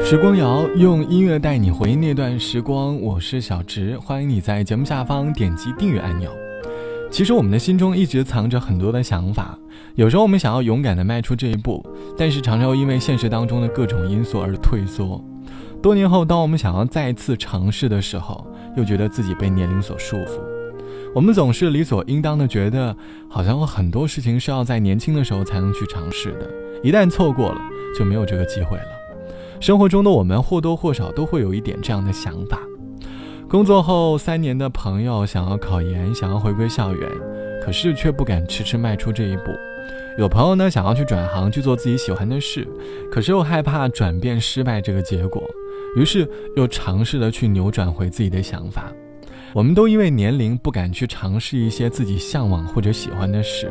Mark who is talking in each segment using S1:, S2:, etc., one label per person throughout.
S1: 时光谣用音乐带你回忆那段时光，我是小植，欢迎你在节目下方点击订阅按钮。其实我们的心中一直藏着很多的想法，有时候我们想要勇敢的迈出这一步，但是常常又因为现实当中的各种因素而退缩。多年后，当我们想要再次尝试的时候，又觉得自己被年龄所束缚。我们总是理所应当的觉得，好像有很多事情是要在年轻的时候才能去尝试的，一旦错过了，就没有这个机会了。生活中的我们或多或少都会有一点这样的想法。工作后三年的朋友想要考研，想要回归校园，可是却不敢迟迟迈出这一步。有朋友呢想要去转行去做自己喜欢的事，可是又害怕转变失败这个结果，于是又尝试的去扭转回自己的想法。我们都因为年龄不敢去尝试一些自己向往或者喜欢的事，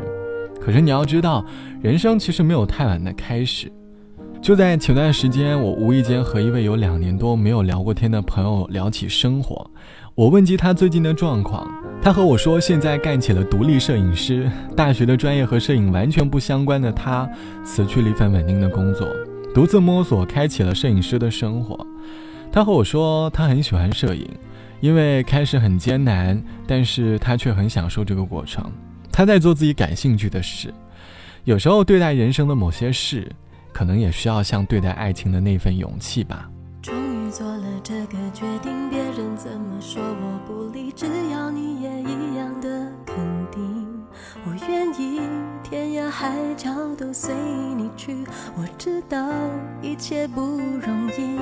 S1: 可是你要知道，人生其实没有太晚的开始。就在前段时间，我无意间和一位有两年多没有聊过天的朋友聊起生活。我问及他最近的状况，他和我说，现在干起了独立摄影师。大学的专业和摄影完全不相关的他，辞去了一份稳定的工作，独自摸索，开启了摄影师的生活。他和我说，他很喜欢摄影，因为开始很艰难，但是他却很享受这个过程。他在做自己感兴趣的事。有时候对待人生的某些事。可能也需要像对待爱情的那份勇气吧。
S2: 终于做了这个决定，别人怎么说我不理，只要你也一样的肯定，我愿意天涯海角都随你去。我知道一切不容易，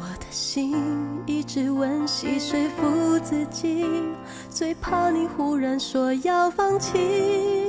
S2: 我的心一直温习说服自己，最怕你忽然说要放弃。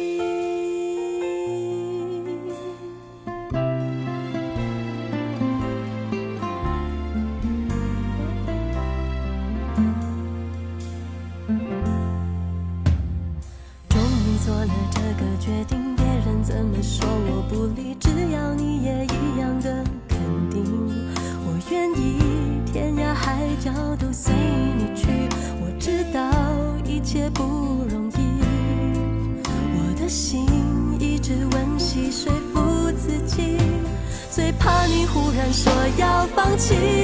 S2: 说服自己最怕你忽然说要放弃。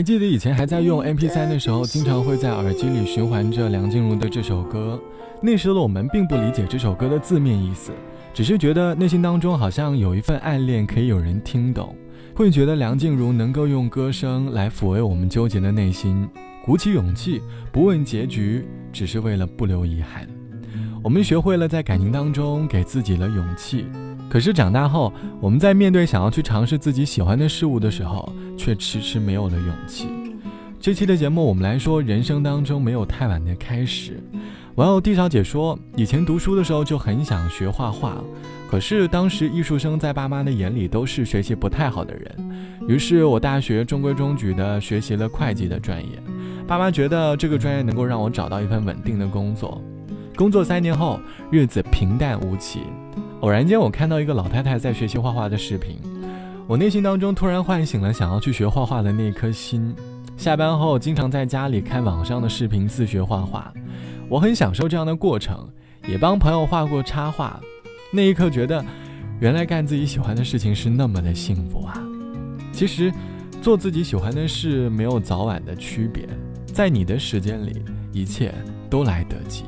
S1: 还记得以前还在用 MP3 的时候，经常会在耳机里循环着梁静茹的这首歌。那时的我们并不理解这首歌的字面意思，只是觉得内心当中好像有一份暗恋可以有人听懂，会觉得梁静茹能够用歌声来抚慰我们纠结的内心。鼓起勇气，不问结局，只是为了不留遗憾。我们学会了在感情当中给自己了勇气，可是长大后，我们在面对想要去尝试自己喜欢的事物的时候，却迟迟没有了勇气。这期的节目，我们来说人生当中没有太晚的开始。网友 D 小姐说，以前读书的时候就很想学画画，可是当时艺术生在爸妈的眼里都是学习不太好的人，于是我大学中规中矩的学习了会计的专业。爸妈觉得这个专业能够让我找到一份稳定的工作。工作三年后，日子平淡无奇。偶然间，我看到一个老太太在学习画画的视频，我内心当中突然唤醒了想要去学画画的那颗心。下班后，经常在家里看网上的视频自学画画，我很享受这样的过程，也帮朋友画过插画。那一刻，觉得原来干自己喜欢的事情是那么的幸福啊！其实，做自己喜欢的事没有早晚的区别，在你的时间里，一切都来得及。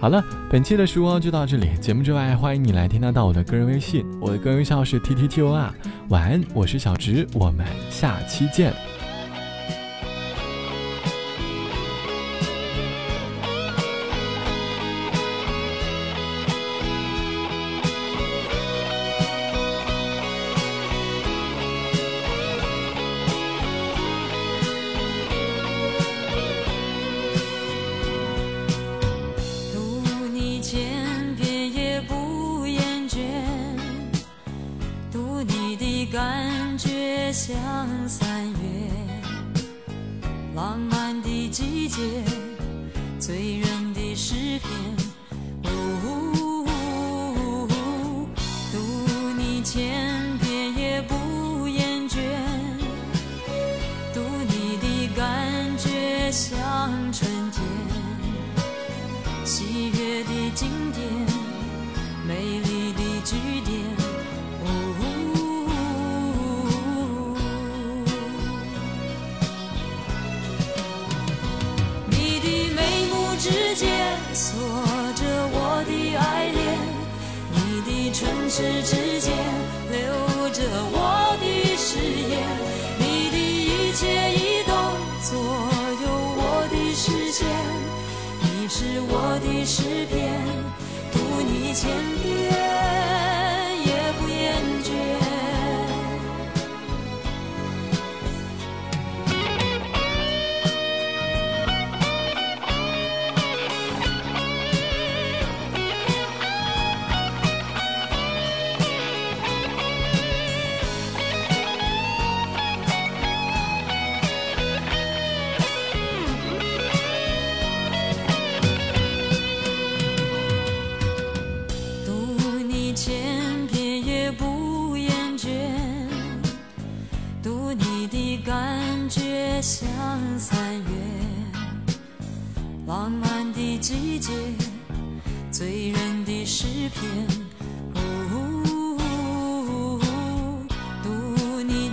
S1: 好了，本期的时光就到这里。节目之外，欢迎你来添加到我的个人微信，我的个人微信号是 t t t o r。晚安，我是小直，我们下期见。
S3: 浪漫的季节，醉人的诗篇。读你千遍也不厌倦，读你的感觉像春天，喜悦的经典，时之间留着我的誓言，你的一切移动左右我的视线，你是我的诗篇，读你千遍。诗篇。读你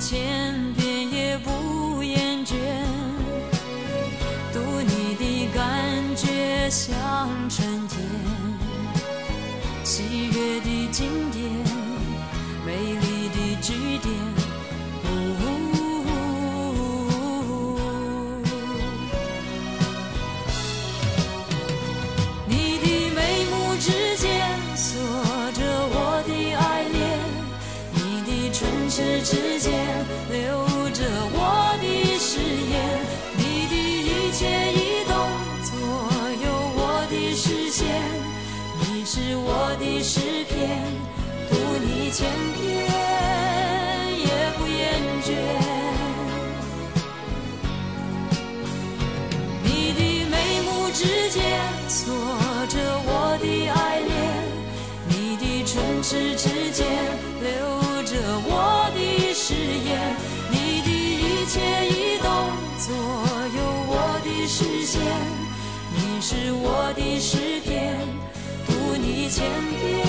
S3: 是我的诗篇，读你千遍也不厌倦。你的眉目之间锁着我的爱恋，你的唇齿之间留着我的誓言，你的一切移动左右我的视线，你是我的诗篇。千遍。